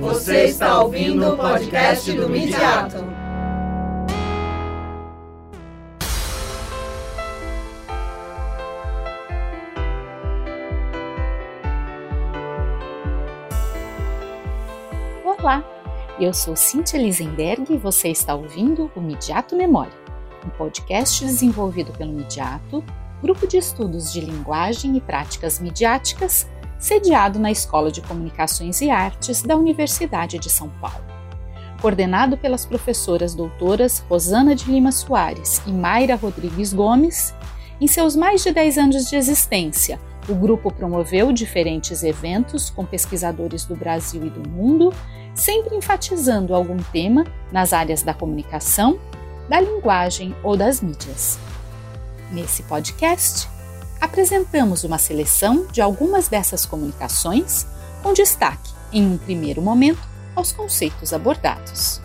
Você está ouvindo o podcast do Midiato. Olá, eu sou Cíntia Lisenberg e você está ouvindo o Midiato Memória, um podcast desenvolvido pelo Midiato, grupo de estudos de linguagem e práticas midiáticas sediado na Escola de Comunicações e Artes da Universidade de São Paulo. Coordenado pelas professoras doutoras Rosana de Lima Soares e Mayra Rodrigues Gomes, em seus mais de 10 anos de existência, o grupo promoveu diferentes eventos com pesquisadores do Brasil e do mundo, sempre enfatizando algum tema nas áreas da comunicação, da linguagem ou das mídias. Nesse podcast, apresentamos uma seleção de algumas dessas comunicações, com destaque, em um primeiro momento, aos conceitos abordados.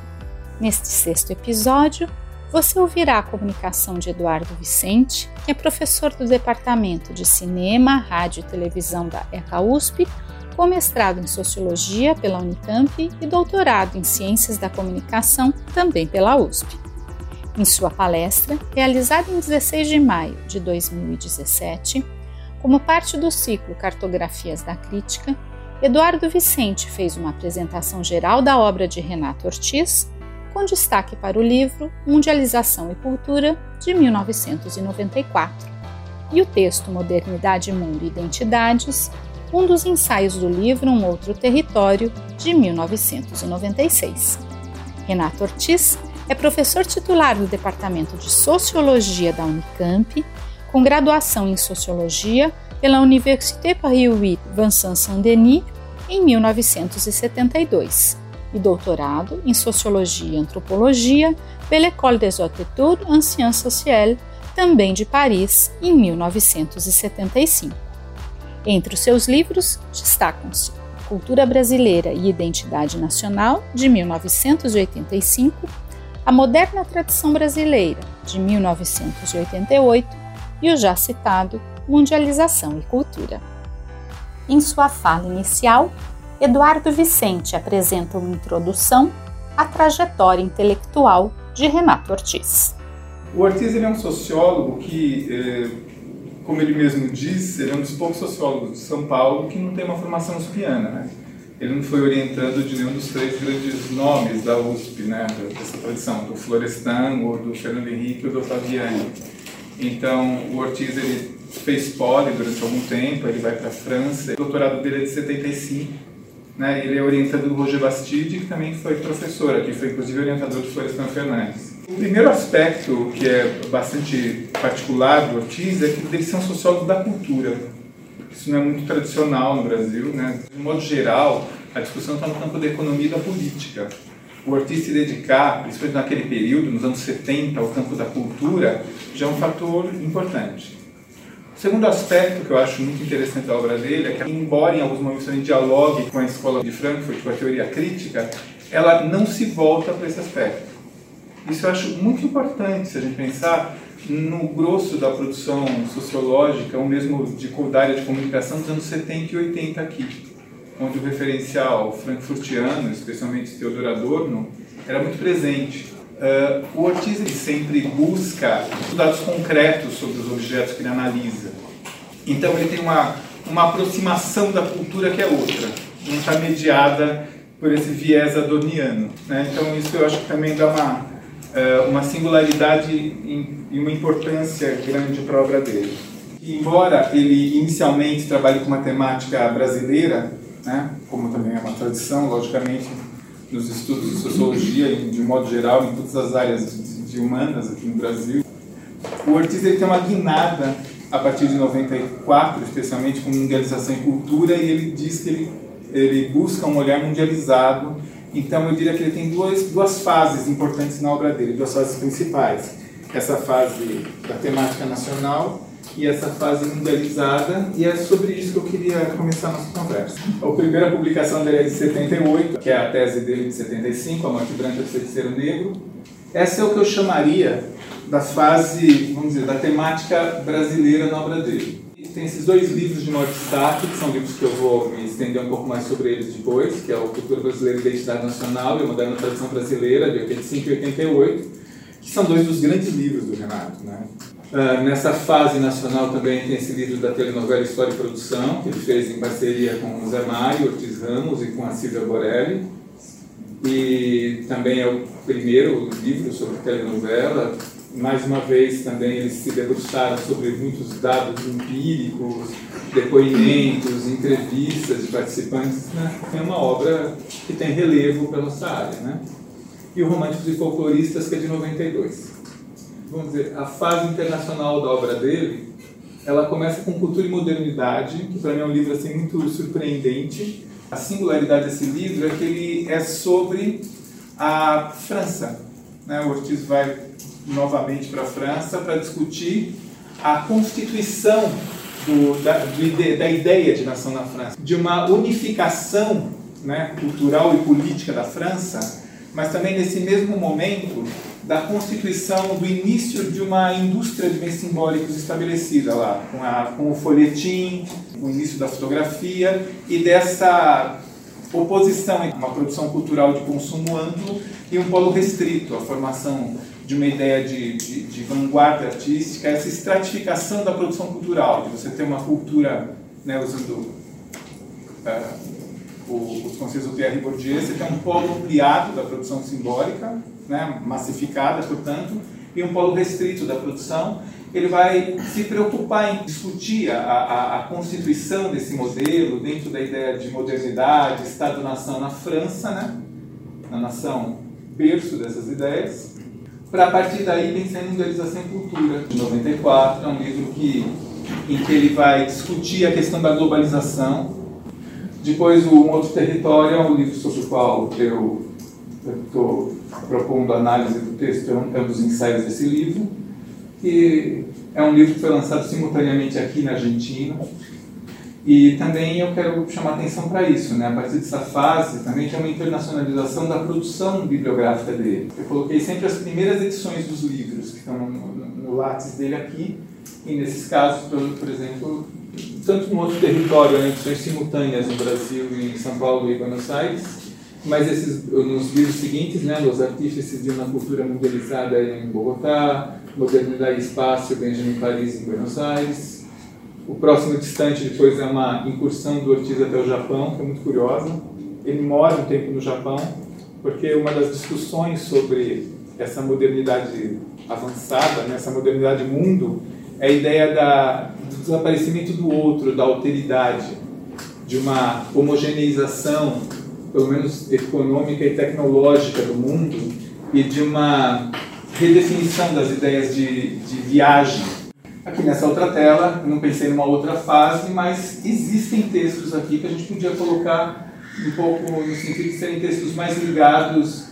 Neste sexto episódio, você ouvirá a comunicação de Eduardo Vicente, que é professor do Departamento de Cinema, Rádio e Televisão da ECA USP, com mestrado em Sociologia pela Unicamp e doutorado em Ciências da Comunicação também pela USP. Em sua palestra, realizada em 16 de maio de 2017, como parte do ciclo Cartografias da Crítica, Eduardo Vicente fez uma apresentação geral da obra de Renato Ortiz, com destaque para o livro Mundialização e Cultura, de 1994, e o texto Modernidade, Mundo e Identidades, um dos ensaios do livro Um Outro Território, de 1996. Renato Ortiz é professor titular do Departamento de Sociologia da Unicamp, com graduação em Sociologia pela Université Paris-8 Vincent Saint-Denis em 1972 e doutorado em Sociologia e Antropologia pela École des Hautes Études en Sciences Sociales, também de Paris, em 1975. Entre os seus livros destacam-se Cultura Brasileira e Identidade Nacional, de 1985, a Moderna Tradição Brasileira, de 1988, e o já citado Mundialização e Cultura. Em sua fala inicial, Eduardo Vicente apresenta uma introdução à trajetória intelectual de Renato Ortiz. O Ortiz é um sociólogo que, eh, como ele mesmo diz, ele é um dos poucos sociólogos de São Paulo que não tem uma formação uspiana. Né? Ele não foi orientando de nenhum dos três grandes nomes da USP, né, dessa tradição, do Florestan, ou do Fernando Henrique ou do Ottaviani. Então, o Ortiz ele fez poli durante algum tempo, ele vai para a França, o doutorado dele é de 75, né, ele é orientado do Roger Bastide, que também foi professor aqui, foi inclusive orientador do Florestan Fernandes. O primeiro aspecto que é bastante particular do Ortiz é que ele é um sociólogo da cultura. Isso não é muito tradicional no Brasil. Né? De modo geral, a discussão está no campo da economia e da política. O Ortiz se dedicar, principalmente naquele período, nos anos 70, ao campo da cultura, já é um fator importante. O segundo aspecto que eu acho muito interessante da obra dele é que, embora em alguns momentos ele dialogue com a escola de Frankfurt, com a teoria crítica, ela não se volta para esse aspecto. Isso eu acho muito importante se a gente pensar no grosso da produção sociológica, ou mesmo de, da área de comunicação dos anos 70 e 80 aqui, onde o referencial frankfurtiano, especialmente Theodor Adorno, era muito presente. Uh, o Ortiz sempre busca dados concretos sobre os objetos que ele analisa. Então ele tem uma, uma aproximação da cultura que é outra, não está mediada por esse viés adorniano. Né? Então isso eu acho que também dá uma, uma singularidade e uma importância grande para a obra dele. Embora ele inicialmente trabalhe com matemática brasileira, né, como também é uma tradição, logicamente, nos estudos de sociologia e de modo geral em todas as áreas de humanas aqui no Brasil, o Ortiz ele tem uma guinada a partir de 94, especialmente com mundialização e cultura, e ele diz que ele, ele busca um olhar mundializado então eu diria que ele tem duas, duas fases importantes na obra dele, duas fases principais. Essa fase da temática nacional e essa fase mundializada, e é sobre isso que eu queria começar a nossa conversa. A primeira publicação dele é de 78, que é a tese dele de 75, A Morte Branca do Feiticeiro Negro. Essa é o que eu chamaria da fase, vamos dizer, da temática brasileira na obra dele. Tem esses dois livros de maior destaque, que são livros que eu vou me estender um pouco mais sobre eles depois, que é o Cultura Brasileira e Identidade Nacional e a Moderna Tradição Brasileira, de 85 e 88, que são dois dos grandes livros do Renato. Né? Uh, nessa fase nacional também tem esse livro da telenovela História e Produção, que ele fez em parceria com o Zé Mário, Ortiz Ramos e com a Silvia Borelli. E também é o primeiro livro sobre telenovela. Mais uma vez também eles se debruçaram sobre muitos dados empíricos, depoimentos, entrevistas de participantes. Né? É uma obra que tem relevo pela nossa área. Né? E o Românticos e Folcloristas, que é de 92 vamos dizer, a fase internacional da obra dele, ela começa com Cultura e Modernidade, que para mim é um livro assim muito surpreendente. A singularidade desse livro é que ele é sobre a França. Né? O Ortiz vai novamente para a França para discutir a constituição do, da, da ideia de nação na França, de uma unificação né, cultural e política da França, mas também nesse mesmo momento da constituição do início de uma indústria de bens simbólicos estabelecida lá, com, a, com o folhetim, o início da fotografia e dessa oposição entre uma produção cultural de consumo amplo e um polo restrito, a formação de uma ideia de, de, de vanguarda artística, essa estratificação da produção cultural, de você ter uma cultura, né, usando o, os conceitos do Pierre Bourdieu, você tem um polo ampliado da produção simbólica, né, massificada, portanto, e um polo restrito da produção, ele vai se preocupar em discutir a, a, a constituição desse modelo dentro da ideia de modernidade, Estado-nação na França, né, na nação berço dessas ideias, para a partir daí pensar em idealização e cultura. De 94 é um livro que, em que ele vai discutir a questão da globalização. Depois, Um Outro Território é um livro sobre o qual eu estou propondo análise do texto, é um dos ensaios desse livro, que é um livro que foi lançado simultaneamente aqui na Argentina. E também eu quero chamar atenção para isso, né? a partir dessa fase também tem uma internacionalização da produção bibliográfica dele. Eu coloquei sempre as primeiras edições dos livros, que estão no, no, no lápis dele aqui, e nesses casos, por, por exemplo, tanto no outro território, né, edições simultâneas no Brasil, em São Paulo e Buenos Aires, mas esses, nos livros seguintes, né, Los Artífices de uma Cultura Mundializada em Bogotá, Modernidade e Espaço, Benjamin Paris em Buenos Aires. O próximo distante depois é uma incursão do Ortiz até o Japão, que é muito curiosa. Ele mora um tempo no Japão, porque uma das discussões sobre essa modernidade avançada, né, essa modernidade mundo, é a ideia da, do desaparecimento do outro, da alteridade, de uma homogeneização pelo menos econômica e tecnológica do mundo, e de uma redefinição das ideias de, de viagem. Aqui nessa outra tela, eu não pensei numa outra fase, mas existem textos aqui que a gente podia colocar um pouco no sentido de serem textos mais ligados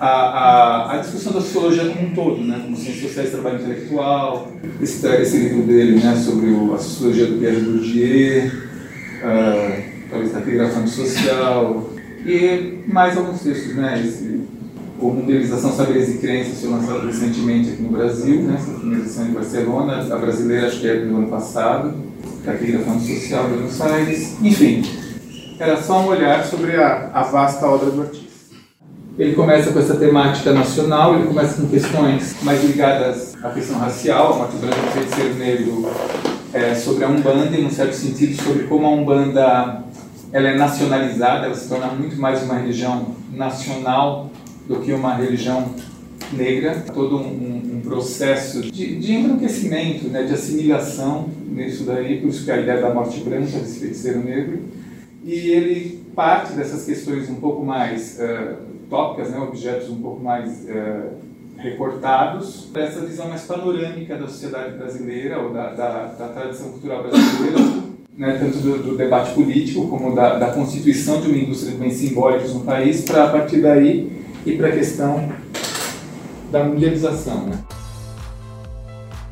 à, à, à discussão da sociologia como um todo, né? como ciências sociais trabalho intelectual, esse, esse livro dele né? sobre o, a sociologia do Pierre Bourdieu, uh, talvez a integração social, e mais alguns textos, né? Esse, Mundialização, Saberes e Crenças foi lançado recentemente aqui no Brasil, né? Essa primeira edição em Barcelona, a brasileira acho que é do ano passado, Cartografando Social de Buenos Aires, enfim. Era só um olhar sobre a, a vasta obra do Ortiz. Ele começa com essa temática nacional, ele começa com questões mais ligadas à questão racial, a morte branca do feiticeiro negro, é, sobre a Umbanda, em um certo sentido, sobre como a Umbanda ela é nacionalizada, ela se torna muito mais uma religião nacional do que uma religião negra, todo um, um processo de, de embranquecimento, né, de assimilação nisso daí, por isso que a ideia da morte branca, desse feiticeiro negro, e ele parte dessas questões um pouco mais uh, tópicas, né, objetos um pouco mais uh, recortados, para essa visão mais panorâmica da sociedade brasileira, ou da, da, da tradição cultural brasileira, né, tanto do, do, debate político como da, da, constituição de uma indústria de bens simbólicos no país, para a partir daí ir para a questão da mundialização. Né?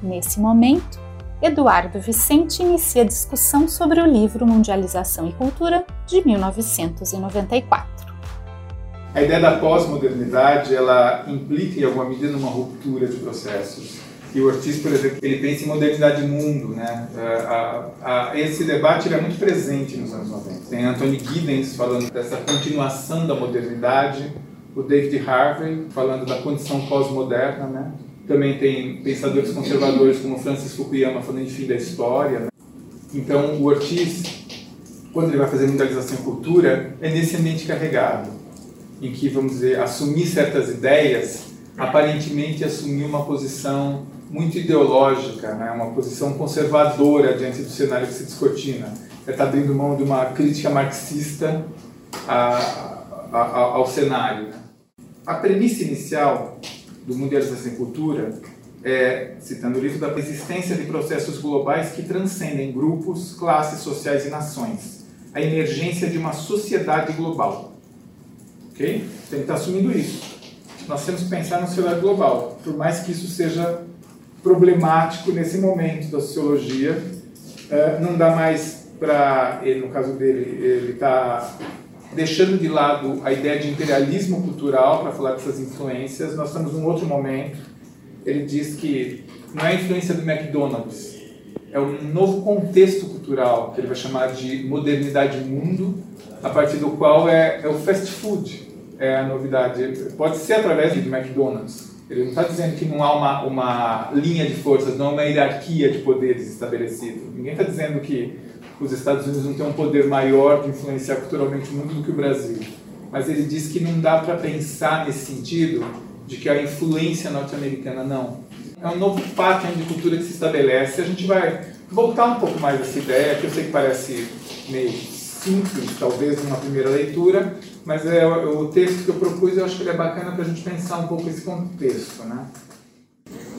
Nesse momento, Eduardo Vicente inicia a discussão sobre o livro Mundialização e Cultura de 1994. A ideia da pós-modernidade ela implica em alguma medida uma ruptura de processos E o Ortiz, por exemplo, ele pensa em modernidade de mundo, né? A, a, a, esse debate é muito presente nos anos 90. Tem Anthony Giddens falando dessa continuação da modernidade, o David Harvey falando da condição pós-moderna, né? Também tem pensadores conservadores como Francis Fukuyama falando em fim da história. Né? Então, o Ortiz, quando ele vai fazer mundialização e cultura, é nesse ambiente carregado, em que, vamos dizer, assumir certas ideias, aparentemente assumir uma posição muito ideológica, né? uma posição conservadora diante do cenário que se descortina. É estar abrindo mão de uma crítica marxista a, a, a, ao cenário. Né? A premissa inicial do Mundialização e Cultura é, citando o livro, da existência de processos globais que transcendem grupos, classes sociais e nações. A emergência de uma sociedade global. Ok? Então ele está assumindo isso. Nós temos que pensar na sociedade global, por mais que isso seja problemático nesse momento da sociologia. É, não dá mais para, no caso dele, ele está deixando de lado a ideia de imperialismo cultural para falar dessas influências. Nós estamos num outro momento. Ele diz que não é a influência do McDonald's, é um novo contexto cultural que ele vai chamar de modernidade mundo, a partir do qual é, é o fast food é a novidade. Pode ser através do McDonald's, ele não está dizendo que não há uma, uma linha de forças, não há uma hierarquia de poderes estabelecida. Ninguém está dizendo que os Estados Unidos não têm um poder maior de influenciar culturalmente o mundo do que o Brasil. Mas ele diz que não dá para pensar nesse sentido de que a influência norte-americana não. É um novo pattern de cultura que se estabelece. A gente vai voltar um pouco mais essa ideia, que eu sei que parece meio simples, talvez, numa primeira leitura, mas é o texto que eu propus, eu acho que ele é bacana para a gente pensar um pouco esse contexto, né?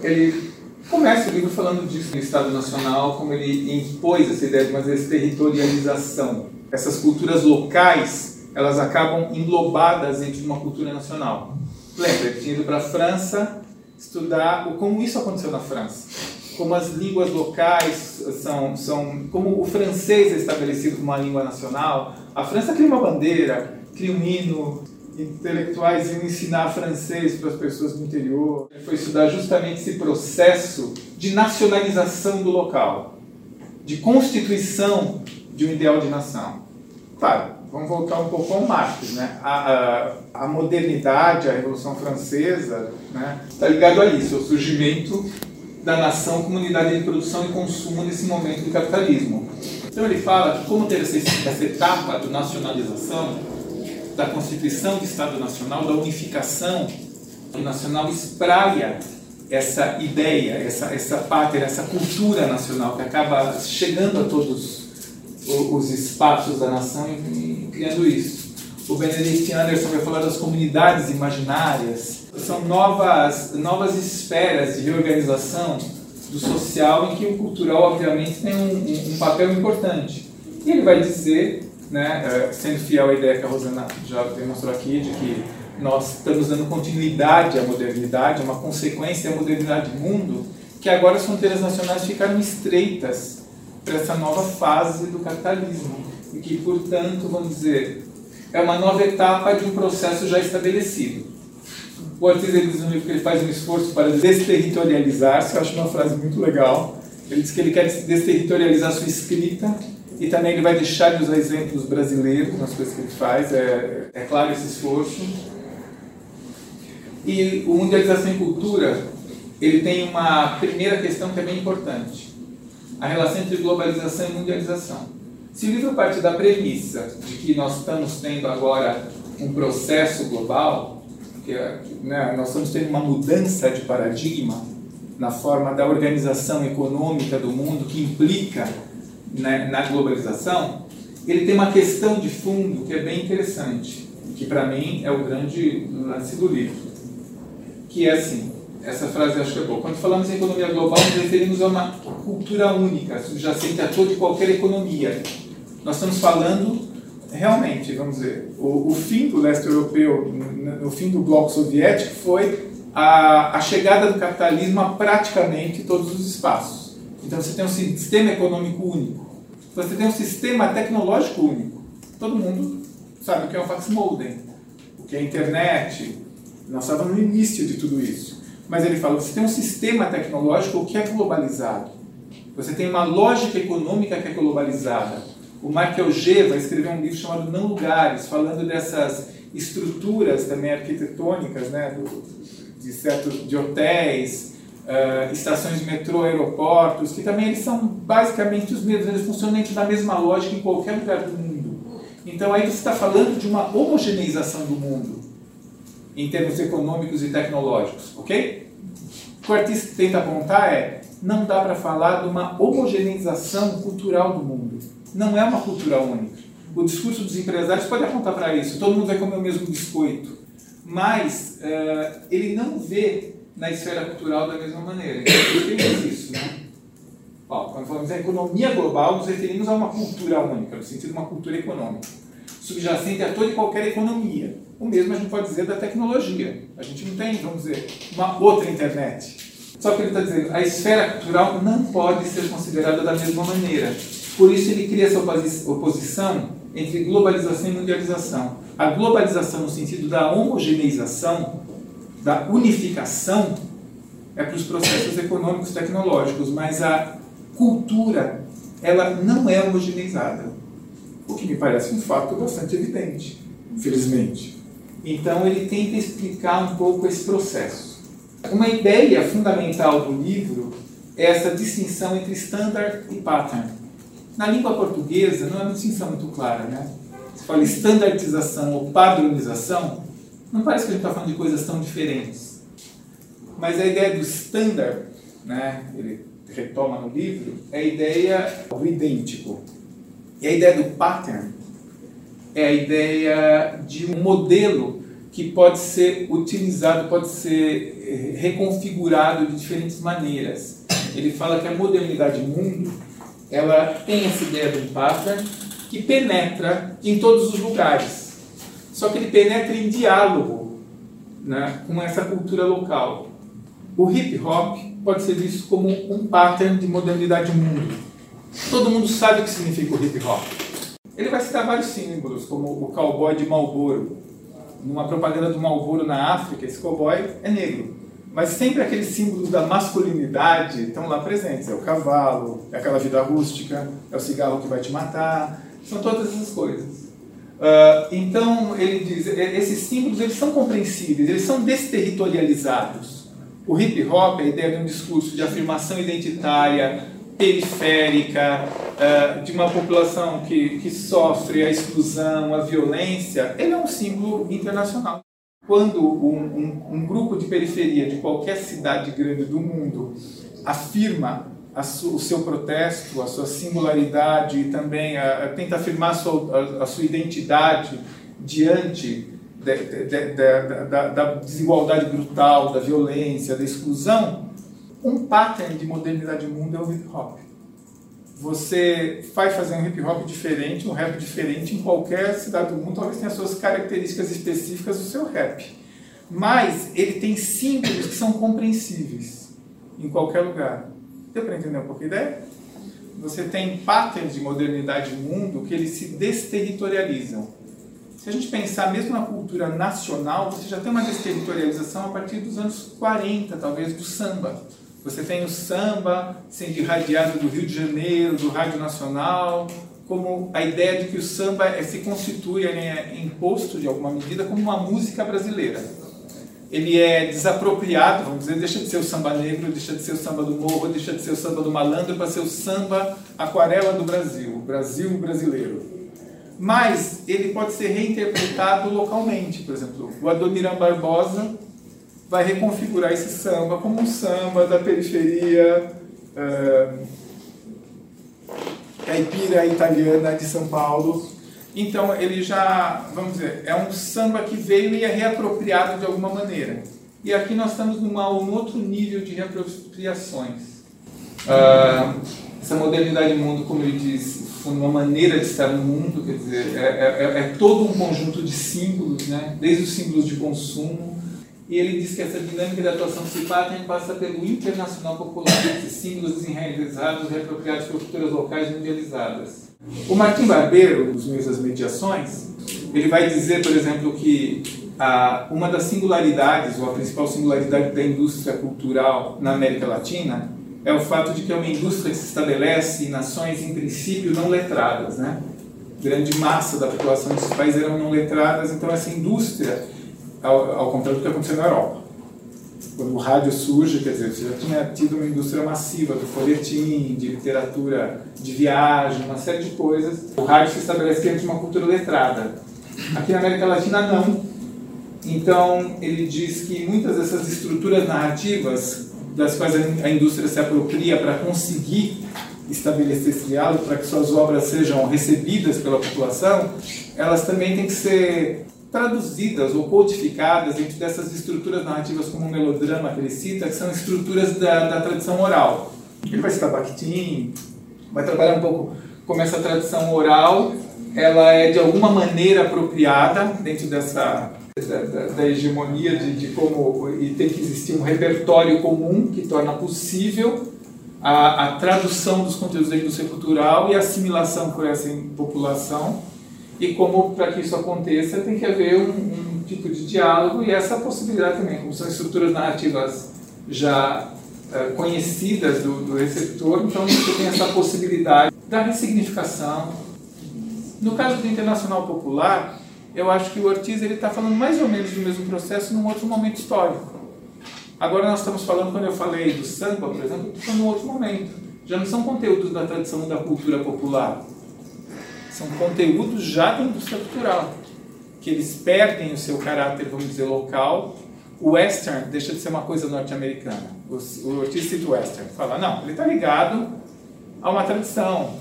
Ele começa o livro falando disso no Estado Nacional, como ele impôs essa ideia de uma territorialização. Essas culturas locais, elas acabam englobadas dentro de uma cultura nacional. Lembra, ele tinha ido para a França estudar como isso aconteceu na França. Como as línguas locais são, são como o francês é estabelecido como uma língua nacional. A França cria uma bandeira, cria um hino, intelectuais iam ensinar francês para as pessoas do interior. Ele foi estudar justamente esse processo de nacionalização do local, de constituição de um ideal de nação. Claro, vamos voltar um pouco ao Marx. Né? A, a, a modernidade, a Revolução Francesa, né, está ligado a isso, ao surgimento da nação como unidade de produção e consumo nesse momento do capitalismo. Então ele fala que como teve essa, essa etapa de nacionalização, da Constituição do Estado Nacional, da unificação nacional, espraia essa ideia, essa, essa pátria, essa cultura nacional que acaba chegando a todos os espaços da nação e, criando isso. O Benedict Anderson vai falar das comunidades imaginárias. São novas, novas esferas de reorganização do social em que o cultural, obviamente, tem um, um papel importante. E ele vai dizer né, é, sendo fiel à ideia que a Rosana já demonstrou aqui, de que nós estamos dando continuidade à modernidade, uma consequência da modernidade do mundo, que agora as fronteiras nacionais ficaram estreitas para essa nova fase do capitalismo, e que, portanto, vamos dizer, é uma nova etapa de um processo já estabelecido. O ele diz livro que ele faz um esforço para desterritorializar-se, eu acho uma frase muito legal. Ele diz que ele quer desterritorializar sua escrita e também ele vai deixar de usar exemplos brasileiros nas coisas que ele faz, é, é claro esse esforço. E o Mundialização e Cultura, ele tem uma primeira questão que é bem importante. A relação entre globalização e mundialização. Se o livro parte da premissa de que nós estamos tendo agora um processo global, que né, nós estamos tendo uma mudança de paradigma na forma da organização econômica do mundo que implica né, na globalização, ele tem uma questão de fundo que é bem interessante, que para mim é o grande lance do livro, que é assim, essa frase acho que é boa. Quando falamos em economia global, nos referimos a uma cultura única, subjacente a toda e qualquer economia. Nós estamos falando, realmente, vamos dizer, o, o fim do leste europeu, o fim do bloco soviético, foi a, a chegada do capitalismo a praticamente todos os espaços. Então você tem um sistema econômico único. Você tem um sistema tecnológico único. Todo mundo sabe o que é o fax modem, o que é a internet. Nós estávamos no início de tudo isso. Mas ele fala: você tem um sistema tecnológico que é globalizado. Você tem uma lógica econômica que é globalizada. O Michael G. vai escrever um livro chamado Não Lugares, falando dessas estruturas também arquitetônicas, né, do, de, certo, de hotéis, uh, estações de metrô, aeroportos, que também eles são basicamente os mesmos, eles funcionam dentro da mesma lógica em qualquer lugar do mundo. Então aí você está falando de uma homogeneização do mundo, em termos econômicos e tecnológicos, ok? O que o artista tenta apontar é, não dá para falar de uma homogeneização cultural do mundo. Não é uma cultura única. O discurso dos empresários pode apontar para isso, todo mundo vai comer o mesmo biscoito. Mas uh, ele não vê na esfera cultural da mesma maneira. Então, que isso? Né? Ó, quando falamos em economia global, nos referimos a uma cultura única, no sentido de uma cultura econômica, subjacente a toda e qualquer economia. O mesmo a gente pode dizer da tecnologia. A gente não tem, vamos dizer, uma outra internet. Só que ele está dizendo, a esfera cultural não pode ser considerada da mesma maneira. Por isso ele cria essa oposição entre globalização e mundialização. A globalização no sentido da homogeneização da unificação é para os processos econômicos tecnológicos, mas a cultura ela não é homogeneizada, o que me parece um fato bastante evidente, infelizmente. Então ele tenta explicar um pouco esse processo. Uma ideia fundamental do livro é essa distinção entre standard e pattern. Na língua portuguesa não é uma distinção muito clara, né? Se fala standardização ou padronização, não parece que a gente está falando de coisas tão diferentes. Mas a ideia do standard, né, ele retoma no livro, é a ideia do idêntico. E a ideia do pattern é a ideia de um modelo que pode ser utilizado, pode ser eh, reconfigurado de diferentes maneiras. Ele fala que a modernidade mundo ela tem essa ideia do pattern que penetra em todos os lugares só que ele penetra em diálogo né, com essa cultura local. O hip hop pode ser visto como um pattern de modernidade mundo. Todo mundo sabe o que significa o hip hop. Ele vai citar vários símbolos, como o cowboy de Marlboro. Numa propaganda do Marlboro na África, esse cowboy é negro. Mas sempre aqueles símbolos da masculinidade estão lá presentes. É o cavalo, é aquela vida rústica, é o cigarro que vai te matar. São todas essas coisas. Uh, então, ele diz, esses símbolos eles são compreensíveis, eles são desterritorializados. O hip hop, a ideia de um discurso de afirmação identitária, periférica, uh, de uma população que, que sofre a exclusão, a violência, ele é um símbolo internacional. Quando um, um, um grupo de periferia de qualquer cidade grande do mundo afirma o seu protesto, a sua singularidade e também a, a, tenta afirmar a sua, a, sua identidade diante de, de, de, da, da, desigualdade brutal, da violência, da exclusão, um pattern de modernidade mundo é o hip hop. Você vai fazer um hip hop diferente, um rap diferente em qualquer cidade do mundo, talvez tenha suas características específicas do seu rap. Mas ele tem símbolos que são compreensíveis em qualquer lugar. Deu para entender um pouco a ideia? Você tem patterns de modernidade mundo que eles se desterritorializam. Se a gente pensar mesmo na cultura nacional, você já tem uma desterritorialização a partir dos anos 40, talvez, do samba. Você tem o samba sendo irradiado do Rio de Janeiro, do Rádio Nacional, como a ideia de que o samba é, se constitui, é imposto de alguma medida como uma música brasileira ele é desapropriado, vamos dizer, deixa de ser o samba negro, deixa de ser o samba do morro, deixa de ser o samba do malandro para ser o samba aquarela do Brasil, Brasil brasileiro. Mas ele pode ser reinterpretado localmente, por exemplo, o Adoniran Barbosa vai reconfigurar esse samba como um samba da periferia uh, caipira italiana de São Paulo, então ele já, vamos dizer, é um samba que veio e é reapropriado de alguma maneira. E aqui nós estamos num um outro nível de reapropriações. Uh, essa modernidade do mundo, como ele diz, foi uma maneira de estar no mundo, quer dizer, é, é, é, é todo um conjunto de símbolos, né? desde os símbolos de consumo, e ele diz que essa dinâmica da atuação psicopata passa pelo internacional popular, esses símbolos desenraizados, reapropriados por culturas locais mundializadas. O Martim Barbeiro, nos meios das mediações, ele vai dizer, por exemplo, que uma das singularidades, ou a principal singularidade da indústria cultural na América Latina é o fato de que é uma indústria que se estabelece em nações, em princípio, não letradas. Né? Grande massa da população desses países eram não letradas, então essa indústria, ao, ao contrário do que aconteceu na Europa, quando o rádio surge, quer dizer, você já tinha tido uma indústria massiva do folhetim, de literatura de viagem, uma série de coisas. O rádio se estabelece dentro de uma cultura letrada. Aqui na América Latina, não. Então, ele diz que muitas dessas estruturas narrativas, das quais a indústria se apropria para conseguir estabelecer esse diálogo, para que suas obras sejam recebidas pela população, elas também têm que ser traduzidas ou codificadas dentro dessas estruturas narrativas como o melodrama que ele cita, que são estruturas da, da tradição oral. Ele vai citar Bakhtin, vai trabalhar um pouco como essa tradição oral ela é de alguma maneira apropriada dentro dessa da, da, da hegemonia de, de, como e tem que existir um repertório comum que torna possível a, a tradução dos conteúdos da indústria cultural e a assimilação por essa população e como para que isso aconteça tem que haver um, um, tipo de diálogo e essa possibilidade também, como são estruturas narrativas já uh, conhecidas do, do, receptor, então você tem essa possibilidade da ressignificação. No caso do internacional popular, eu acho que o Ortiz ele está falando mais ou menos do mesmo processo num outro momento histórico. Agora nós estamos falando, quando eu falei do samba, por exemplo, estou num outro momento. Já não são conteúdos da tradição da cultura popular são conteúdos já da indústria cultural, que eles perdem o seu caráter, vamos dizer, local. O western deixa de ser uma coisa norte-americana. O, Ortiz cita o western, fala, não, ele está ligado a uma tradição,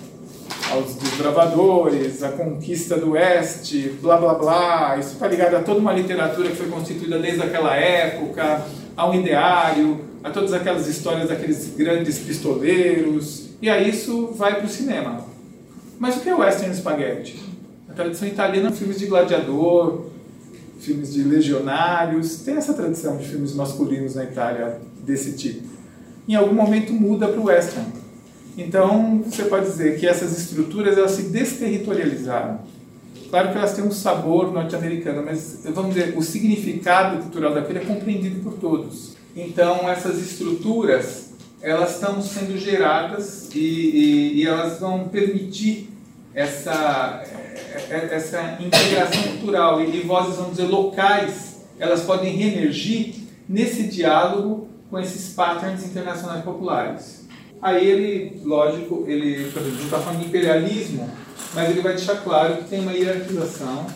aos desbravadores, a conquista do oeste, blá blá blá. Isso está ligado a toda uma literatura que foi constituída desde aquela época, a um ideário, a todas aquelas histórias daqueles grandes pistoleiros. E aí isso vai para o cinema. Mas o que é western spaghetti? A tradição italiana, filmes de gladiador, filmes de legionários, tem essa tradição de filmes masculinos na Itália desse tipo. Em algum momento muda para o western. Então, você pode dizer que essas estruturas elas se desterritorializaram. Claro que elas têm um sabor norte-americano, mas vamos dizer, o significado cultural daquilo é compreendido por todos. Então, essas estruturas elas estão sendo geradas e, e, e elas vão permitir essa, é, é, essa integração cultural e, vozes, vamos dizer, locais, elas podem reemergir nesse diálogo com esses patterns internacionais populares. Aí ele, lógico, ele, por exemplo, está falando de imperialismo, mas ele vai deixar claro que tem uma hierarquização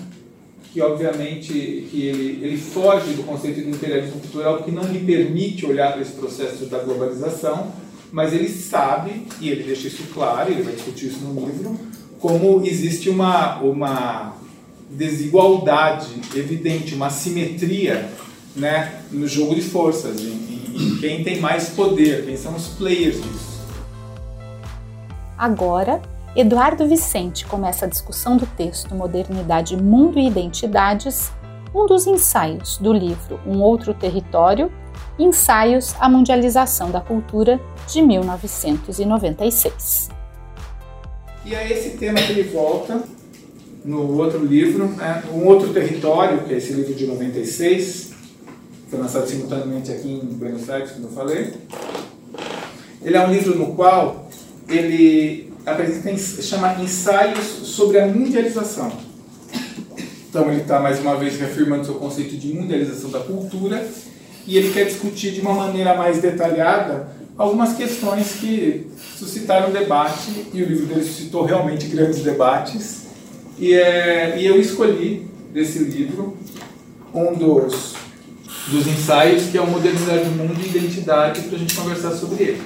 que obviamente que ele, ele foge do conceito de imperialismo cultural porque não lhe permite olhar para esse processo da globalização, mas ele sabe, e ele deixa isso claro, ele vai discutir isso no livro, como existe uma, uma desigualdade evidente, uma simetria né, no jogo de forças, em, em, em quem tem mais poder, quem são os players disso. Agora, Eduardo Vicente começa a discussão do texto Modernidade, Mundo e Identidades, um dos ensaios do livro Um Outro Território, Ensaios à Mundialização da Cultura, de 1996. E é esse tema que ele volta no outro livro, né? Um Outro Território, que é esse livro de 96, foi lançado simultaneamente aqui em Buenos Aires, como eu falei. Ele é um livro no qual ele apresenta, chama Ensaios sobre a Mundialização. Então ele está mais uma vez reafirmando seu conceito de mundialização da cultura e ele quer discutir de uma maneira mais detalhada algumas questões que suscitaram debate e o livro dele suscitou realmente grandes debates e, é, e eu escolhi desse livro um dos, dos ensaios que é o Modernidade do Mundo e Identidade para a gente conversar sobre ele.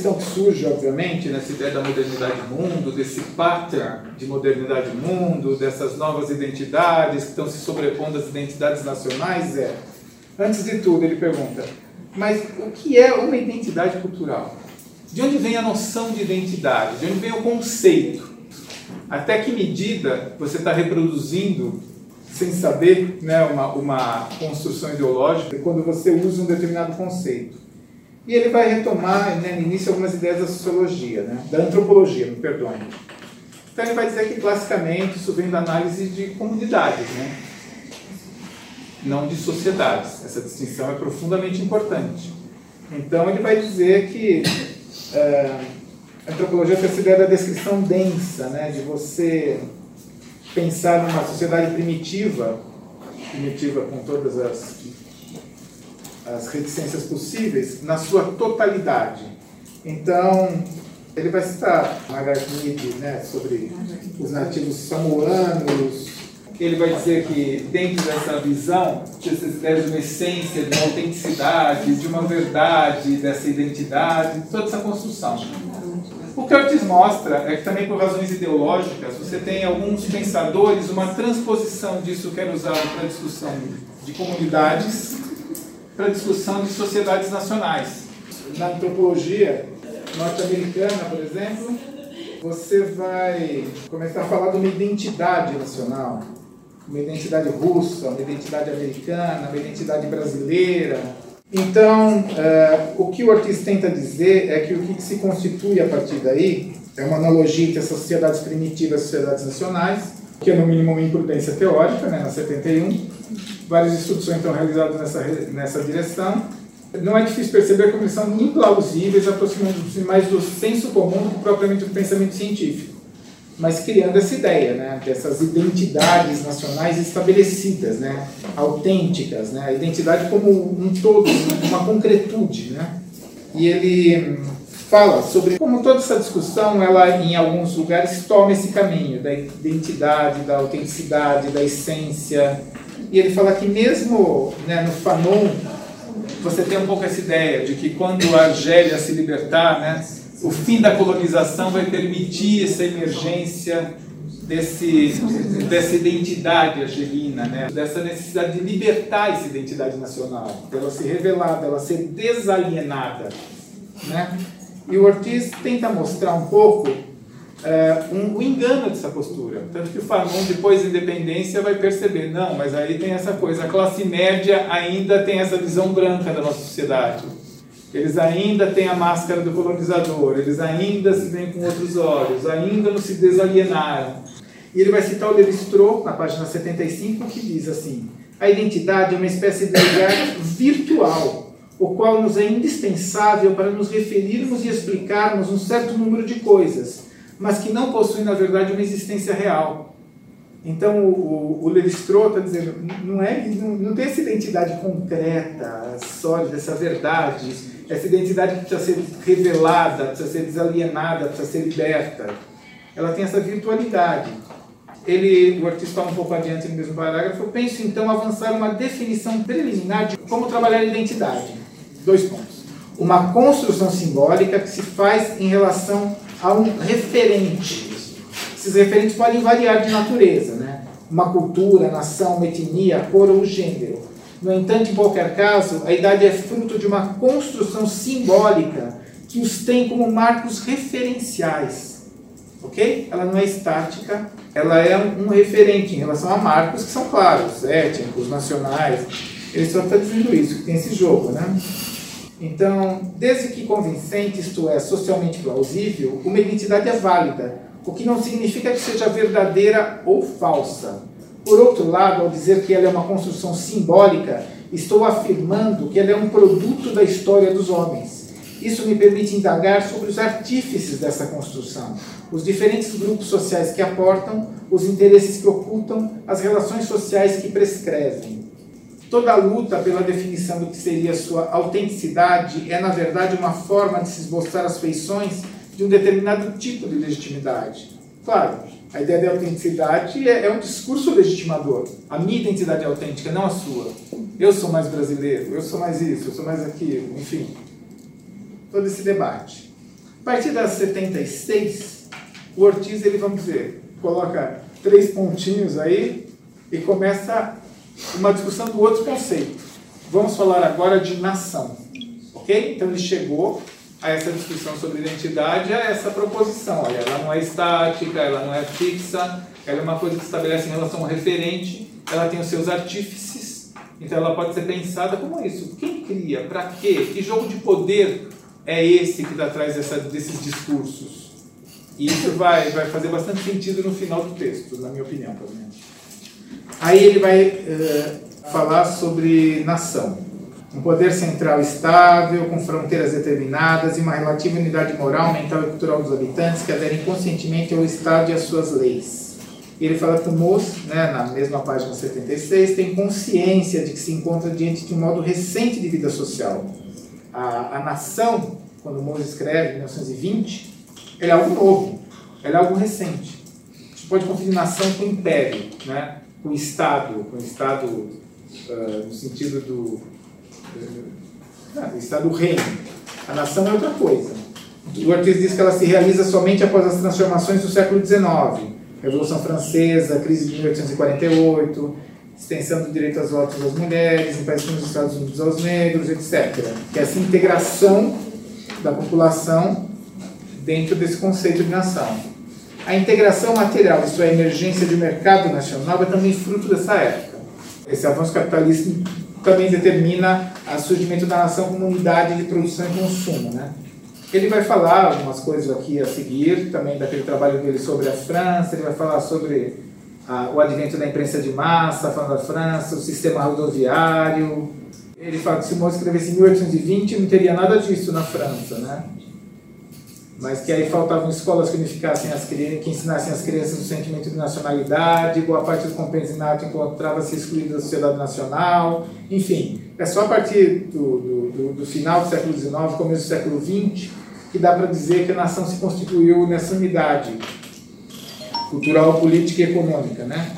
Questão que surge, obviamente, nessa ideia da modernidade mundo, desse pattern de modernidade mundo, dessas novas identidades que estão se sobrepondo às identidades nacionais, é, antes de tudo, ele pergunta, mas o que é uma identidade cultural? De onde vem a noção de identidade? De onde vem o conceito? Até que medida você está reproduzindo, sem saber, né, uma, uma construção ideológica, quando você usa um determinado conceito? E ele vai retomar, né, no início, algumas ideias da sociologia, né, da antropologia, me perdoe. Então ele vai dizer que, classicamente, isso vem da análise de comunidades. Né? não de sociedades. Essa distinção é profundamente importante. Então, ele vai dizer que uh, a antropologia tem essa ideia da descrição densa, né, de você pensar numa sociedade primitiva, primitiva com todas as, as reticências possíveis, na sua totalidade. Então, ele vai citar Margaret Mead né, sobre os nativos samoanos. Ele vai dizer que dentro dessa visão, ideias de uma essência, de uma autenticidade, de uma verdade, dessa identidade, toda essa construção. O que Ortiz mostra é que também por razões ideológicas você tem alguns pensadores, uma transposição disso quer usar para discussão de comunidades, para discussão de sociedades nacionais. Na antropologia norte-americana, por exemplo, você vai começar a falar de uma identidade nacional, uma identidade russa, uma identidade americana, uma identidade brasileira, então, uh, o que o Ortiz tenta dizer é que o que se constitui a partir daí é uma analogia entre as sociedades primitivas e as sociedades nacionais, que é no mínimo uma imprudência teórica, né, na 71. Vários estudos são então nessa, nessa direção. Não é difícil perceber como eles são implausíveis, aproximando-se mais do senso comum do que propriamente do pensamento científico mas criando essa ideia, né, dessas identidades nacionais estabelecidas, né, autênticas, né, a identidade como um todo, uma concretude, né, e ele fala sobre como toda essa discussão, ela em alguns lugares toma esse caminho da identidade, da autenticidade, da essência, e ele fala que mesmo né, no Fanon você tem um pouco essa ideia de que quando a Argélia se libertar, né, o fim da colonização vai permitir essa emergência desse, dessa identidade argelina, né? dessa necessidade de libertar essa identidade nacional, dela ser revelada, dela ser desalienada. Né? E o Ortiz tenta mostrar um pouco é, um, o engano dessa postura. Tanto que o Fanon, depois da independência, vai perceber: não, mas aí tem essa coisa, a classe média ainda tem essa visão branca da nossa sociedade eles ainda têm a máscara do colonizador, eles ainda se veem com outros olhos, ainda não se desalienaram. E ele vai citar o Levi-Strauss, na página 75, que diz assim: a identidade é uma espécie de lugar virtual, o qual nos é indispensável para nos referirmos e explicarmos um certo número de coisas, mas que não possui, na verdade, uma existência real. Então, o, o Levi-Strauss está dizendo, não, é, não, não tem essa identidade concreta, sólida, essa verdade, essa identidade que precisa ser revelada, precisa ser desalienada, precisa ser liberta. Ela tem essa virtualidade. Ele, o artista fala um pouco adiante no mesmo parágrafo, penso então avançar uma definição preliminar de como trabalhar a identidade. Dois pontos. Uma construção simbólica que se faz em relação a um referente. Esses referentes podem variar de natureza, né? Uma cultura, nação, uma etnia, cor ou gênero no entanto, em qualquer caso, a idade é fruto de uma construção simbólica que os tem como marcos referenciais. Ok? Ela não é estática, ela é um referente em relação a marcos que são claros, étnicos, nacionais. Ele só está dizendo isso, que tem esse jogo, né? Então, desde que convincente, isto é, socialmente plausível, uma identidade é válida, o que não significa que seja verdadeira ou falsa. Por outro lado, ao dizer que ela é uma construção simbólica, estou afirmando que ela é um produto da história dos homens. Isso me permite indagar sobre os artífices dessa construção, os diferentes grupos sociais que aportam, os interesses que ocultam, as relações sociais que prescrevem. Toda luta pela definição do que seria sua autenticidade é, na verdade, uma forma de se esboçar as feições de um determinado tipo de legitimidade. Claro, a ideia de autenticidade é, é, um discurso legitimador. A minha identidade é autêntica, não a sua. Eu sou mais brasileiro, eu sou mais isso, eu sou mais aquilo, enfim. Todo esse debate. A partir das 76, o Ortiz, ele, vamos dizer, coloca três pontinhos aí e começa uma discussão do outro conceito. Vamos falar agora de nação. Ok? Então ele chegou a essa discussão sobre identidade é essa proposição. Olha, ela não é estática, ela não é fixa, ela é uma coisa que se estabelece em relação ao referente, ela tem os seus artífices, então ela pode ser pensada como isso. Quem cria? Para quê? Que jogo de poder é esse que está atrás dessa, desses discursos? E isso vai, vai fazer bastante sentido no final do texto, na minha opinião, pelo menos. Aí ele vai uh, falar sobre nação. Um poder central estável, com fronteiras determinadas e uma relativa unidade moral, mental e cultural dos habitantes que aderem conscientemente ao Estado e às suas leis. Ele fala que o Moço, né, na mesma página 76, tem consciência de que se encontra diante de um modo recente de vida social. A, a nação, quando Moço escreve, em 1920, é algo novo, é algo recente. A gente pode confundir nação com império, né? Com Estado, com Estado uh, no sentido do uh, Estado reino. A nação é outra coisa. O Ortiz diz que ela se realiza somente após as transformações do século XIX. Revolução Francesa, crise de 1848, extensão do direito às votos das mulheres, em países como os Estados Unidos aos negros, etc. Que é essa integração da população dentro desse conceito de nação. A integração material, isso é, a emergência de mercado nacional, é também fruto dessa época. Esse avanço capitalista também determina o surgimento da nação como unidade de produção e consumo. Né? Ele vai falar algumas coisas aqui a seguir, também daquele trabalho dele sobre a França, ele vai falar sobre ah, o advento da imprensa de massa, falando da França, o sistema rodoviário. Ele fala que se Simão escrevesse em 1820 não teria nada disso na França, né? Mas que aí faltavam escolas que unificassem as crianças, que ensinassem as crianças o sentimento de nacionalidade, boa parte do compensinato encontrava-se excluída da sociedade nacional, enfim, é só a partir do, do, do final do século XIX, começo do século XX, que dá para dizer que a nação se constituiu nessa unidade cultural, política e econômica, né?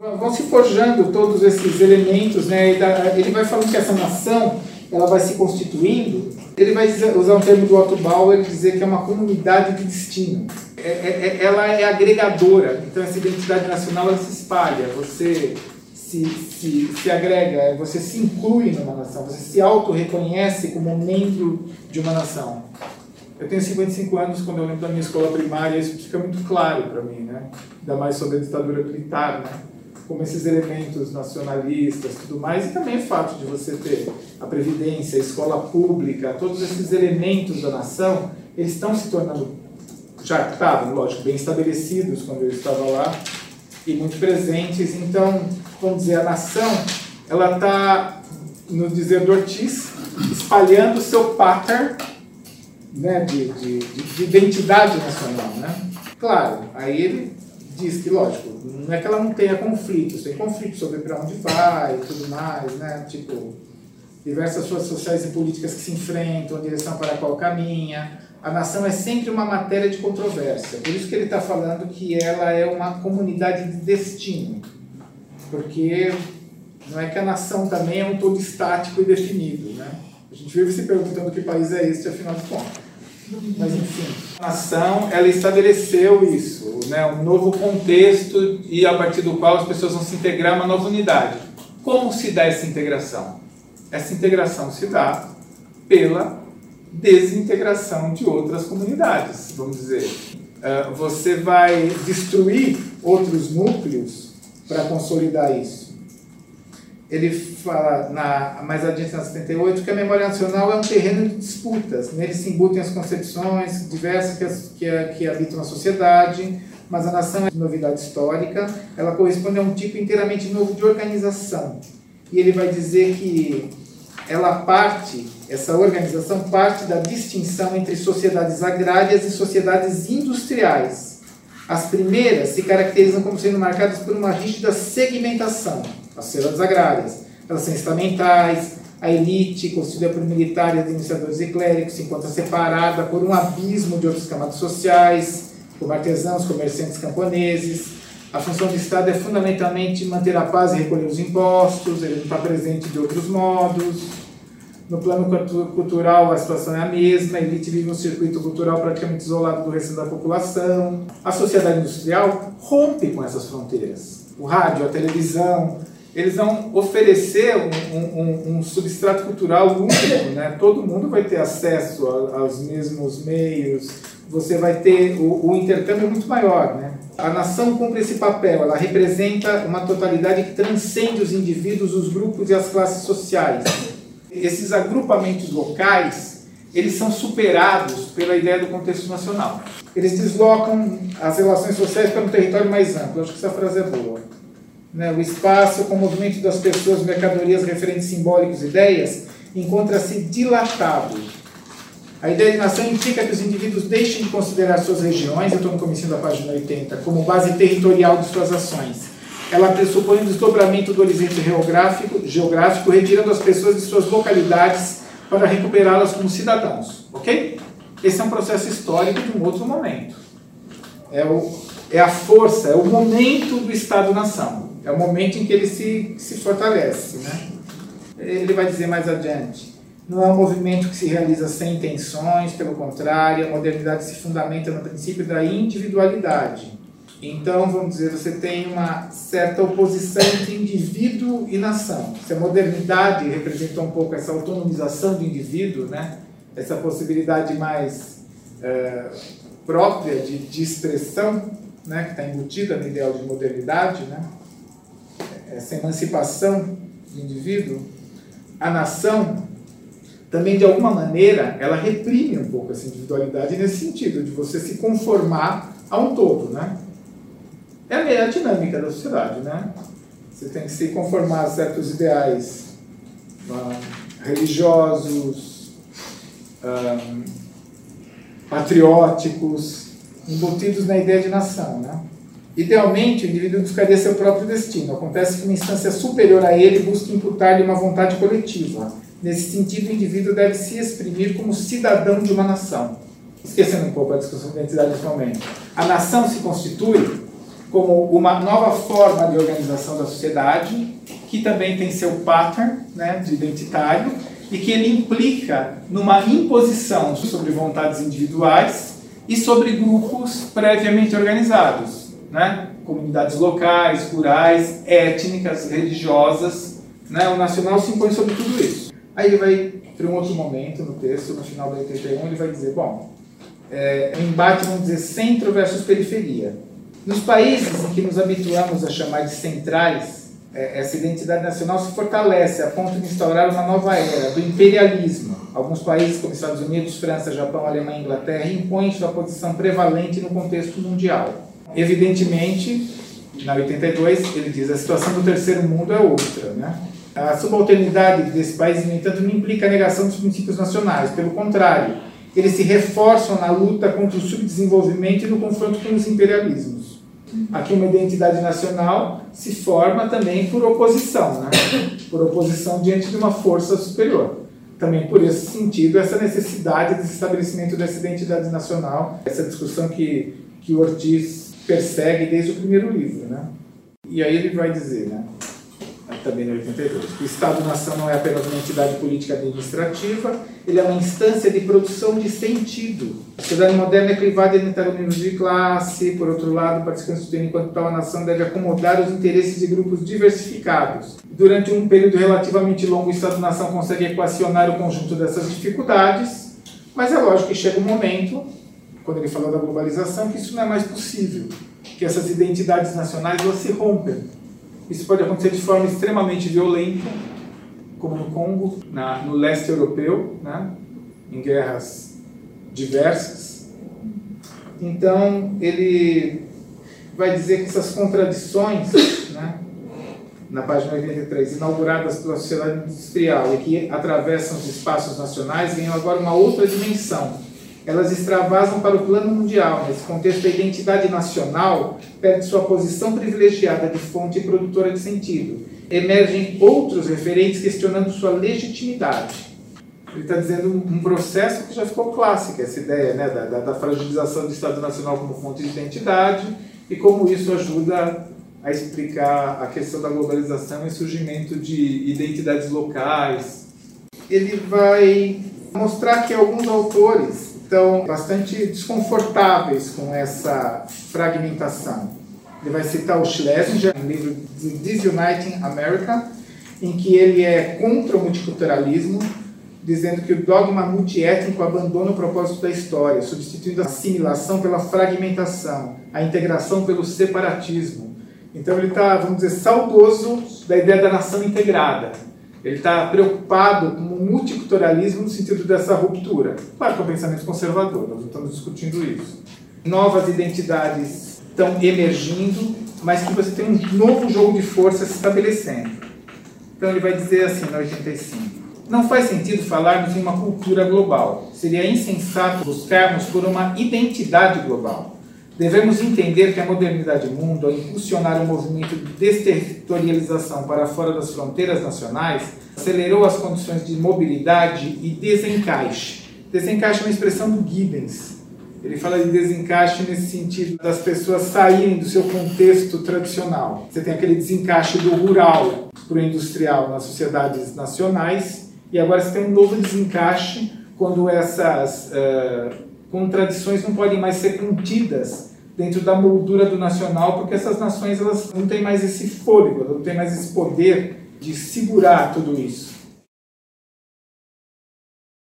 Vão se forjando todos esses elementos, né? Ele vai falando que essa nação ela vai se constituindo ele vai usar um termo do Otto Bauer e dizer que é uma comunidade de destino. É, é, é, ela é agregadora, então essa identidade nacional ela se espalha, você se, se, se agrega, você se inclui numa nação, você se auto-reconhece como membro de uma nação. Eu tenho 55 anos, quando eu lembro da minha escola primária, isso fica muito claro para mim, né? ainda mais sobre a ditadura militar. Né? Como esses elementos nacionalistas tudo mais, e também o fato de você ter a previdência, a escola pública, todos esses elementos da nação, eles estão se tornando, já estavam, lógico, bem estabelecidos quando eu estava lá, e muito presentes. Então, vamos dizer, a nação, ela está, no dizer do Ortiz, espalhando o seu pattern né, de, de, de identidade nacional. Né? Claro, aí ele diz que, lógico, não é que ela não tenha conflitos, tem conflitos sobre para onde vai e tudo mais, né? Tipo, diversas forças sociais e políticas que se enfrentam, a direção para a qual caminha. A nação é sempre uma matéria de controvérsia. Por isso que ele está falando que ela é uma comunidade de destino. Porque não é que a nação também é um todo estático e definido, né? A gente vive se perguntando que país é esse, afinal de contas. Mas enfim, a nação ela estabeleceu isso, né, um novo contexto e a partir do qual as pessoas vão se integrar uma nova unidade. Como se dá essa integração? Essa integração se dá pela desintegração de outras comunidades, vamos dizer. Uh, você vai destruir outros núcleos para consolidar isso ele fala na, mais adiante na 78 que a memória nacional é um terreno de disputas. Nele se embutem as concepções diversas que, as, que, que habitam a sociedade, mas a nação é novidade histórica, ela corresponde a um tipo inteiramente novo de organização. E ele vai dizer que ela parte, essa organização parte da distinção entre sociedades agrárias e sociedades industriais. As primeiras se caracterizam como sendo marcadas por uma rígida segmentação as sociedades agrárias. Elas são estamentais, a elite, constituída por militares, administradores e clérigos, se encontra separada por um abismo de outras camadas sociais, como artesãos, comerciantes camponeses. A função do Estado é fundamentalmente manter a paz e recolher os impostos, ele não está presente de outros modos. No plano cultural, a situação é a mesma, a elite vive um circuito cultural praticamente isolado do resto da população. A sociedade industrial rompe com essas fronteiras. O rádio, a televisão, eles vão oferecer um, um, um, substrato cultural único, né? Todo mundo vai ter acesso a, aos mesmos meios, você vai ter o, o, intercâmbio muito maior, né? A nação cumpre esse papel, ela representa uma totalidade que transcende os indivíduos, os grupos e as classes sociais. Esses agrupamentos locais, eles são superados pela ideia do contexto nacional. Eles deslocam as relações sociais para um território mais amplo. Acho que essa frase é boa né, o espaço com o movimento das pessoas, mercadorias, referentes simbólicos, ideias, encontra-se dilatado. A ideia de nação implica que os indivíduos deixem de considerar suas regiões, eu estou no começo da página 80, como base territorial de suas ações. Ela pressupõe o desdobramento do horizonte geográfico, geográfico, retirando as pessoas de suas localidades para recuperá-las como cidadãos. Ok? Esse é um processo histórico de um outro momento. É, o, é a força, é o momento do Estado-nação. É o momento em que ele se, se fortalece. Né? Ele vai dizer mais adiante. Não é um movimento que se realiza sem intenções, pelo contrário, a modernidade se fundamenta no princípio da individualidade. Então, vamos dizer, você tem uma certa oposição entre indivíduo e nação. Se a modernidade representa um pouco essa autonomização do indivíduo, né? essa possibilidade mais é, própria de, de expressão, né? que está embutida no ideal de modernidade, né? Essa emancipação do indivíduo, a nação também de alguma maneira ela reprime um pouco essa individualidade nesse sentido de você se conformar a um todo, né? É a dinâmica da sociedade, né? Você tem que se conformar a certos ideais uh, religiosos, uh, patrióticos, embutidos na ideia de nação, né? Idealmente, o indivíduo buscaria seu próprio destino. Acontece que uma instância superior a ele busca imputar-lhe uma vontade coletiva. Nesse sentido, o indivíduo deve se exprimir como cidadão de uma nação. Esquecendo um pouco a discussão da identidade nesse momento. A nação se constitui como uma nova forma de organização da sociedade, que também tem seu pattern né, de identitário, e que ele implica numa imposição sobre vontades individuais e sobre grupos previamente organizados né? comunidades locais, rurais, étnicas, religiosas. Né? O nacional se impõe sobre tudo isso. Aí ele vai, para um outro momento no texto, no final do 81, ele vai dizer: bom, é, é um embate, vamos dizer, centro versus periferia. Nos países em que nos habituamos a chamar de centrais, é, essa identidade nacional se fortalece a ponto de instaurar uma nova era do imperialismo. Alguns países, como Estados Unidos, França, Japão, Alemanha e Inglaterra, impõem sua posição prevalente no contexto mundial. Evidentemente, na 82, ele diz a situação do terceiro mundo é outra. Né? A subalternidade desse país, no entanto, não implica a negação dos princípios nacionais. Pelo contrário, eles se reforçam na luta contra o subdesenvolvimento e no confronto com os imperialismos. Aqui uma identidade nacional se forma também por oposição, né? por oposição diante de uma força superior. Também por esse sentido, essa necessidade de estabelecimento dessa identidade nacional, essa discussão que, que Ortiz persegue desde o primeiro livro, né? E aí ele vai dizer, né? Também no 82, que o Estado-nação não é apenas uma entidade política administrativa, ele é uma instância de produção de sentido. A sociedade moderna é clivada entre nível de classe, por outro lado, participantes do enquanto tal a nação deve acomodar os interesses de grupos diversificados. Durante um período relativamente longo, o Estado-nação consegue equacionar o conjunto dessas dificuldades, mas é lógico que chega um momento quando ele falou da globalização, que isso não é mais possível, que essas identidades nacionais elas se rompem. Isso pode acontecer de forma extremamente violenta, como no Congo, na, no leste europeu, né, em guerras diversas. Então, ele vai dizer que essas contradições, né, na página 83, inauguradas pela sociedade industrial e que atravessam os espaços nacionais, ganham agora uma outra dimensão elas extravasam para o plano mundial. Nesse contexto, a identidade nacional perde sua posição privilegiada de fonte produtora de sentido. Emergem outros referentes questionando sua legitimidade. Ele está dizendo um processo que já ficou clássico, essa ideia né, da, da fragilização do Estado Nacional como fonte de identidade e como isso ajuda a explicar a questão da globalização e surgimento de identidades locais. Ele vai mostrar que alguns autores estão bastante desconfortáveis com essa fragmentação. Ele vai citar o Schlesinger, no livro Disuniting America, em que ele é contra o multiculturalismo, dizendo que o dogma multiétnico abandona o propósito da história, substituindo a assimilação pela fragmentação, a integração pelo separatismo. Então ele está, vamos dizer, saudoso da ideia da nação integrada. Ele está preocupado com o multiculturalismo no sentido dessa ruptura. Claro que é um pensamento conservador, nós não estamos discutindo isso. Novas identidades estão emergindo, mas que você tem um novo jogo de força se estabelecendo. Então ele vai dizer assim, na 85. Não faz sentido falarmos em uma cultura global. Seria insensato buscarmos por uma identidade global. Devemos entender que a modernidade mundo, ao impulsionar o movimento de desterritorialização para fora das fronteiras nacionais, acelerou as condições de mobilidade e desencaixe. Desencaixe é uma expressão do Gibbons. Ele fala de desencaixe nesse sentido das pessoas saírem do seu contexto tradicional. Você tem aquele desencaixe do rural para o industrial nas sociedades nacionais e agora você tem um novo desencaixe quando essas uh, contradições não podem mais ser contidas dentro da moldura do nacional, porque essas nações elas não têm mais esse fôlego, não têm mais esse poder de segurar tudo isso.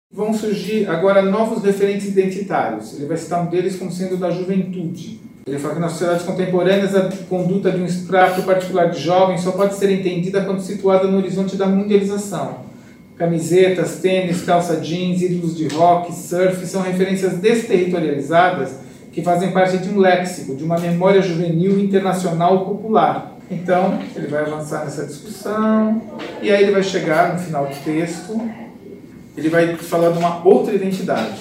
Vão surgir agora novos referentes identitários. Ele vai citar um deles como sendo da juventude. Ele fala que nas sociedades contemporâneas a conduta de um extrato particular de jovens só pode ser entendida quando situada no horizonte da mundialização Camisetas, tênis, calça jeans, ídolos de rock, surf são referências desterritorializadas que fazem parte de um léxico, de uma memória juvenil internacional popular. Então, ele vai avançar nessa discussão e aí ele vai chegar no final do texto, ele vai falar de uma outra identidade,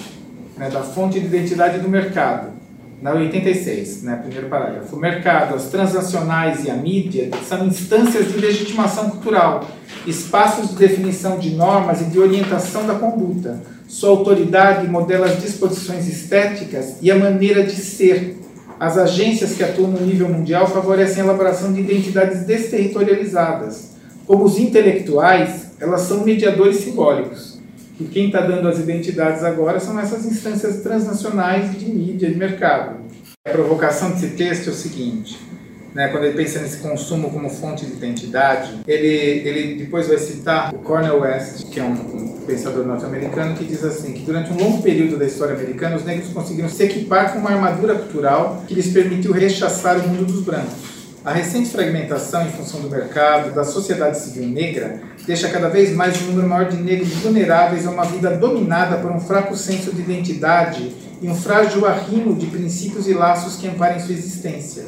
né, da fonte de identidade do mercado na 86, né, primeiro parágrafo. O mercado, as transnacionais e a mídia são instâncias de legitimação cultural, espaços de definição de normas e de orientação da conduta. Sua autoridade modela as disposições estéticas e a maneira de ser. As agências que atuam no nível mundial favorecem a elaboração de identidades desterritorializadas. Como os intelectuais, elas são mediadores simbólicos e quem está dando as identidades agora são essas instâncias transnacionais de mídia, de mercado. A provocação desse texto é o seguinte: né, quando ele pensa nesse consumo como fonte de identidade, ele, ele depois vai citar o Cornel West, que é um pensador norte-americano, que diz assim que durante um longo período da história americana, os negros conseguiram se equipar com uma armadura cultural que lhes permitiu rechaçar o mundo dos brancos. A recente fragmentação em função do mercado, da sociedade civil negra, deixa cada vez mais um número maior de negros vulneráveis a uma vida dominada por um fraco senso de identidade e um frágil arrimo de princípios e laços que amparem sua existência.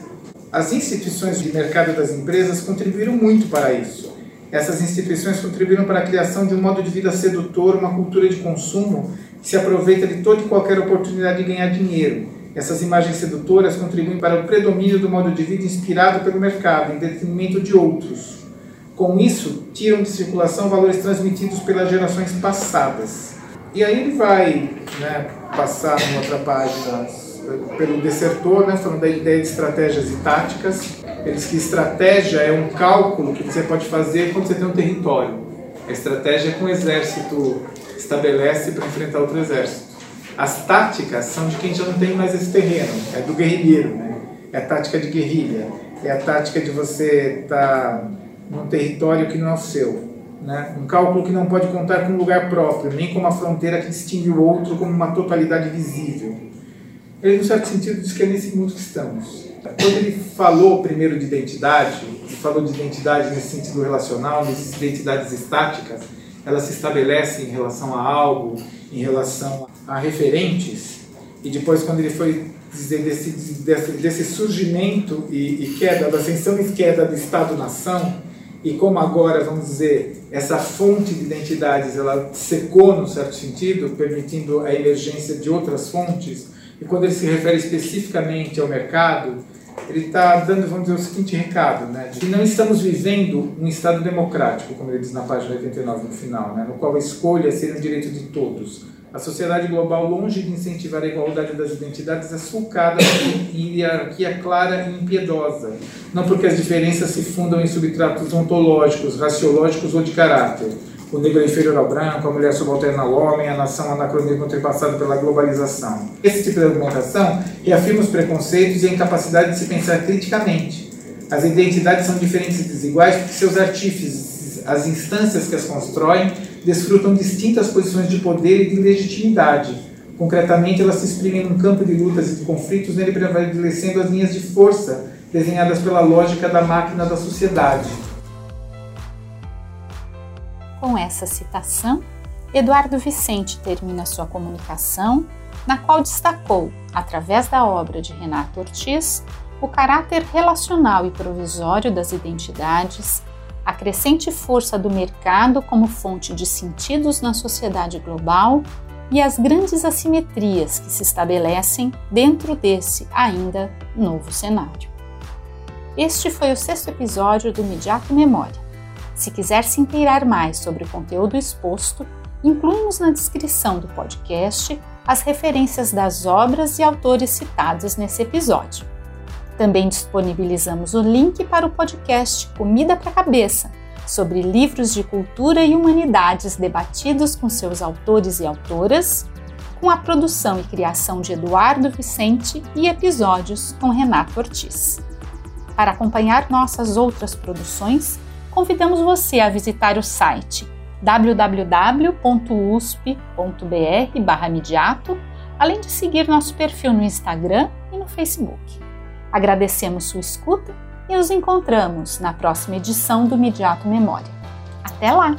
As instituições de mercado das empresas contribuíram muito para isso. Essas instituições contribuíram para a criação de um modo de vida sedutor, uma cultura de consumo que se aproveita de toda e qualquer oportunidade de ganhar dinheiro essas imagens sedutoras contribuem para o predomínio do modo de vida inspirado pelo mercado, em detrimento de outros. Com isso, tiram de circulação valores transmitidos pelas gerações passadas. E aí ele vai né, passar numa outra página pelo desertor, né, falando da ideia de estratégias e táticas. Ele diz que estratégia é um cálculo que você pode fazer quando você tem um território. A estratégia é que um exército estabelece para enfrentar outro exército. As táticas são de quem já não tem mais esse terreno, é do guerrilheiro, né? É a tática de guerrilha, é a tática de você estar tá num território que não é o seu, né? Um cálculo que não pode contar com um lugar próprio, nem com uma fronteira que distingue o outro como uma totalidade visível. Ele, no certo sentido, diz que é nesse mundo que estamos. Quando ele falou primeiro de identidade, ele falou de identidade nesse sentido relacional, nessas identidades estáticas, elas se estabelecem em relação a algo, em relação a referentes, e depois, quando ele foi dizer desse, desse, desse surgimento e, e, queda, da ascensão e queda do Estado-nação, e como agora, vamos dizer, essa fonte de identidades ela secou, num certo sentido, permitindo a emergência de outras fontes, e quando ele se refere especificamente ao mercado, ele está dando, vamos dizer, o seguinte recado, né, que não estamos vivendo um Estado democrático, como ele diz na página 89 no final, né, no qual a escolha seria um direito de todos. A sociedade global, longe de incentivar a igualdade das identidades, é sulcada em hierarquia clara e impiedosa, não porque as diferenças se fundam em subtratos ontológicos, raciológicos ou de caráter, o negro é inferior ao branco, a mulher subalterna ao homem, a nação anacronismo ultrapassado pela globalização. Esse tipo de argumentação reafirma os preconceitos e a incapacidade de se pensar criticamente. As identidades são diferentes e desiguais porque seus artífices, as instâncias que as constroem, desfrutam distintas posições de poder e de legitimidade. Concretamente, elas se exprimem num campo de lutas e de conflitos, nele prevalecendo as linhas de força desenhadas pela lógica da máquina da sociedade. Com essa citação, Eduardo Vicente termina sua comunicação na qual destacou, através da obra de Renato Ortiz, o caráter relacional e provisório das identidades, a crescente força do mercado como fonte de sentidos na sociedade global e as grandes assimetrias que se estabelecem dentro desse ainda novo cenário. Este foi o sexto episódio do Mediato Memória. Se quiser se inteirar mais sobre o conteúdo exposto, incluímos na descrição do podcast as referências das obras e autores citados nesse episódio. Também disponibilizamos o link para o podcast Comida para Cabeça, sobre livros de cultura e humanidades debatidos com seus autores e autoras, com a produção e criação de Eduardo Vicente e episódios com Renato Ortiz. Para acompanhar nossas outras produções, convidamos você a visitar o site www.usp.br/mediato, além de seguir nosso perfil no Instagram e no Facebook. Agradecemos sua escuta e nos encontramos na próxima edição do Mediato Memória. Até lá!